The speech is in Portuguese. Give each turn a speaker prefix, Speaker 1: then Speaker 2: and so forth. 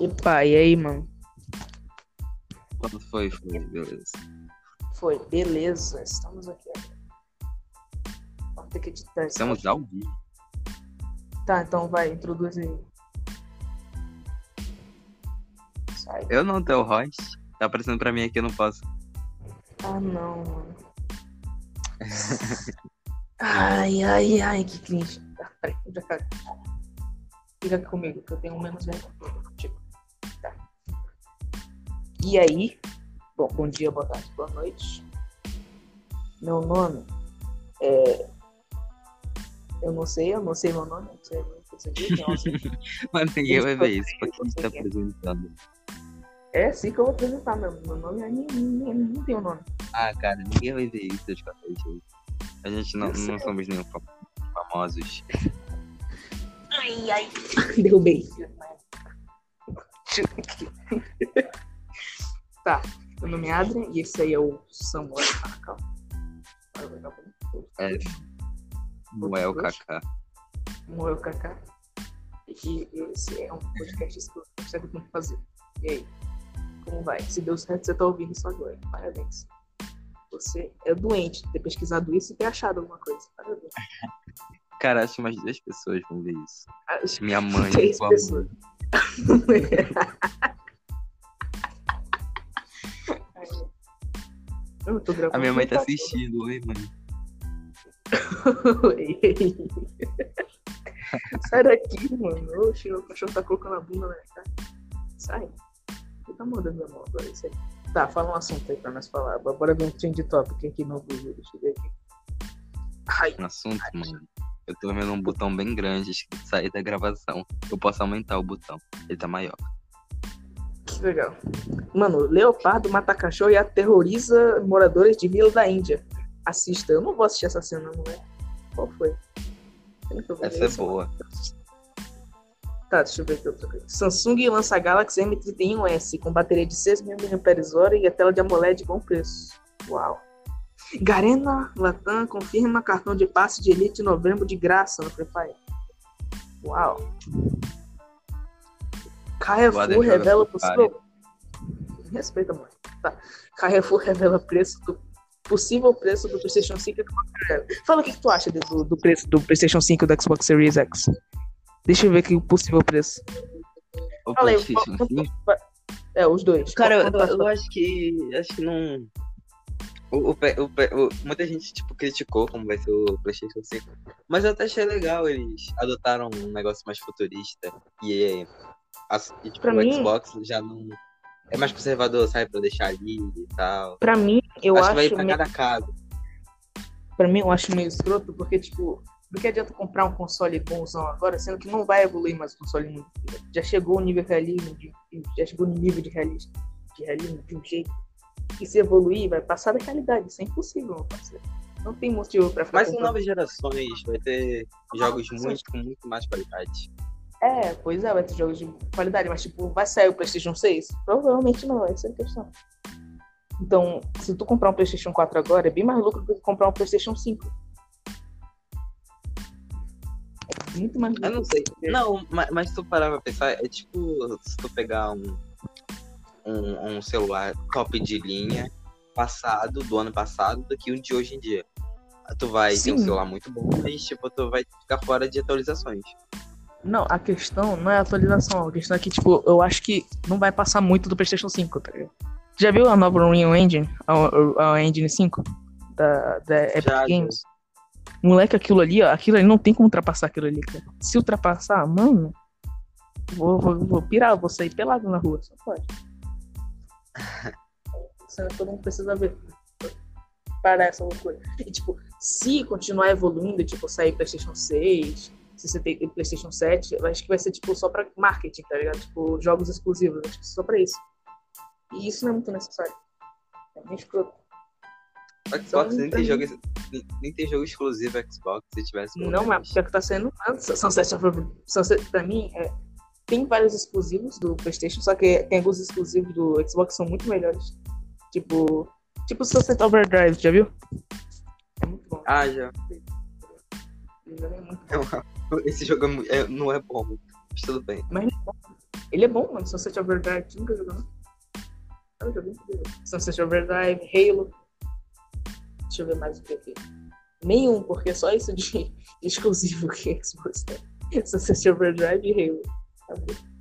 Speaker 1: Epa, e aí, mano?
Speaker 2: Quando foi? Foi, beleza.
Speaker 1: Foi, beleza. Estamos aqui. Vamos ter que editar isso.
Speaker 2: Estamos ao vivo.
Speaker 1: Tá, então vai, introduz aí. Sai.
Speaker 2: Eu não tenho o host. Tá aparecendo pra mim aqui, eu não posso.
Speaker 1: Ah, não, mano. ai, ai, ai, que cringe. Fica aqui comigo, que eu tenho menos vergonha. E aí? Bom, bom dia, boa tarde, boa noite. Meu nome é. Eu não sei, eu não sei meu nome, não sei, não sei quem é
Speaker 2: ninguém vai ver isso, porque a gente tá
Speaker 1: Você quer?
Speaker 2: apresentando.
Speaker 1: É sim que eu vou apresentar meu, meu nome, é nem tem o nome.
Speaker 2: Ah, cara, ninguém vai ver isso de qualquer jeito. A gente não, não somos nem fam- famosos.
Speaker 1: Ai, ai. Derrubei. Tá, meu nome é Adrian e esse aí é o Samuel. Bom.
Speaker 2: É. É o Kaká.
Speaker 1: Samuel Kaká. E esse é um podcast exclusivo que você tem que fazer. E aí? Como vai? Se deu certo, você tá ouvindo isso agora. Parabéns. Você é doente de ter pesquisado isso e ter achado alguma coisa. Parabéns.
Speaker 2: Cara, acho que umas duas pessoas vão ver isso. Minha mãe
Speaker 1: Três
Speaker 2: e tua
Speaker 1: pessoas. Eu tô gravando
Speaker 2: A minha mãe tá assistindo. Oi, mãe.
Speaker 1: Oi. Sai daqui, mano. Oxi, o cachorro tá colocando a bunda na minha cara. Sai. Você tá mordendo minha mão agora, isso aí. Tá, fala um assunto aí pra nós falar. Bora ver um trend topic aqui no Google. Deixa eu ver aqui. Ai,
Speaker 2: Um assunto, mano. Eu tô vendo um botão bem grande escrito sair da gravação. Eu posso aumentar o botão. Ele tá maior.
Speaker 1: Legal. Mano, leopardo mata cachorro e aterroriza moradores de vila da Índia. Assista. Eu não vou assistir essa cena, não é? Qual foi?
Speaker 2: Essa é
Speaker 1: isso.
Speaker 2: boa.
Speaker 1: Tá, deixa eu ver aqui outra coisa. Samsung lança Galaxy M31S com bateria de 6.000 mAh e a tela de AMOLED de bom preço. Uau. Garena Latam confirma cartão de passe de Elite em novembro de graça no Free Fire. Uau. Carrefour revela possível... Respeita, mãe. Tá. Carrefour revela preço do... possível preço do PlayStation 5 e Xbox Series X. Fala o que, que tu acha do, do preço do PlayStation 5 e do Xbox Series X. Deixa eu ver aqui o possível preço.
Speaker 2: O
Speaker 1: Fala aí,
Speaker 2: PlayStation
Speaker 1: qual-
Speaker 2: 5?
Speaker 1: É, os dois.
Speaker 2: Cara, eu, eu- eu acho que. Acho que não. O, o, o muita gente tipo, criticou como vai ser o PlayStation 5. Mas eu até achei legal. Eles adotaram um negócio mais futurista. E, as- e, tipo,
Speaker 1: Pra
Speaker 2: o
Speaker 1: mim-
Speaker 2: Xbox já não. É mais conservador, sabe? Pra deixar ali e tal.
Speaker 1: Pra mim, eu
Speaker 2: acho,
Speaker 1: acho,
Speaker 2: que vai ir pra
Speaker 1: meio,
Speaker 2: cada casa.
Speaker 1: pra mim, eu acho meio escroto, porque, tipo, do que adianta comprar um console bonzão agora, sendo que não vai evoluir mais o console muito. Já chegou o nível de realismo, de, já chegou no nível de realismo, de realismo de um jeito. E se evoluir, vai passar da realidade. Isso é impossível, meu parceiro. Não tem motivo pra ficar
Speaker 2: Mas em novas gerações vai ter jogos
Speaker 1: Não,
Speaker 2: muito, com muito mais qualidade.
Speaker 1: É, pois é, vai ter jogos de qualidade, mas tipo, vai sair o PlayStation 6? Provavelmente não, essa é a questão. Então, se tu comprar um PlayStation 4 agora, é bem mais lucro do que comprar um PlayStation 5. É muito mais lucro.
Speaker 2: Eu não sei. Não, mas, mas se tu parar pra pensar, é tipo se tu pegar um, um, um celular top de linha passado, do ano passado, do que um de hoje em dia. Tu vai ter um
Speaker 1: Sim.
Speaker 2: celular muito bom, mas tipo, tu vai ficar fora de atualizações.
Speaker 1: Não, a questão não é a atualização. A questão é que, tipo, eu acho que não vai passar muito do PlayStation 5, tá ligado? Já viu a nova Unreal Engine? A, a Engine 5? Da, da Epic
Speaker 2: Já,
Speaker 1: Games? Moleque, aquilo ali, ó, aquilo ali não tem como ultrapassar aquilo ali, cara. Se ultrapassar, mano, vou, vou, vou pirar, vou sair pelado na rua, só pode. Isso todo mundo precisa ver. Parar essa loucura. E, tipo, se continuar evoluindo, tipo, sair PlayStation 6, se você tem PlayStation 7, eu acho que vai ser, tipo, só pra marketing, tá ligado? Tipo, jogos exclusivos, acho que só pra isso. E isso não é muito necessário. É bem escroto.
Speaker 2: Xbox nem tem, jogo, nem, tem jogo exclusivo Xbox se tivesse.
Speaker 1: Não, mas pior que tá saindo antes. Sunset of Sunset, pra mim, é, tem vários exclusivos do PlayStation, só que tem alguns exclusivos do Xbox que são muito melhores. Tipo, tipo Sunset Overdrive, já viu? É muito bom.
Speaker 2: Ah, já.
Speaker 1: Ele é muito bom.
Speaker 2: É Esse jogo é é- não é bom, mas tudo bem.
Speaker 1: Ele é bom, mano. Sunset Overdrive, tu nunca jogou, não? Eu joguei muito Sunset Overdrive, Halo. Deixa eu ver mais o que aqui. Nenhum, porque é só isso de exclusivo que Xbox tem. Sunset Overdrive e Halo. Tá bom.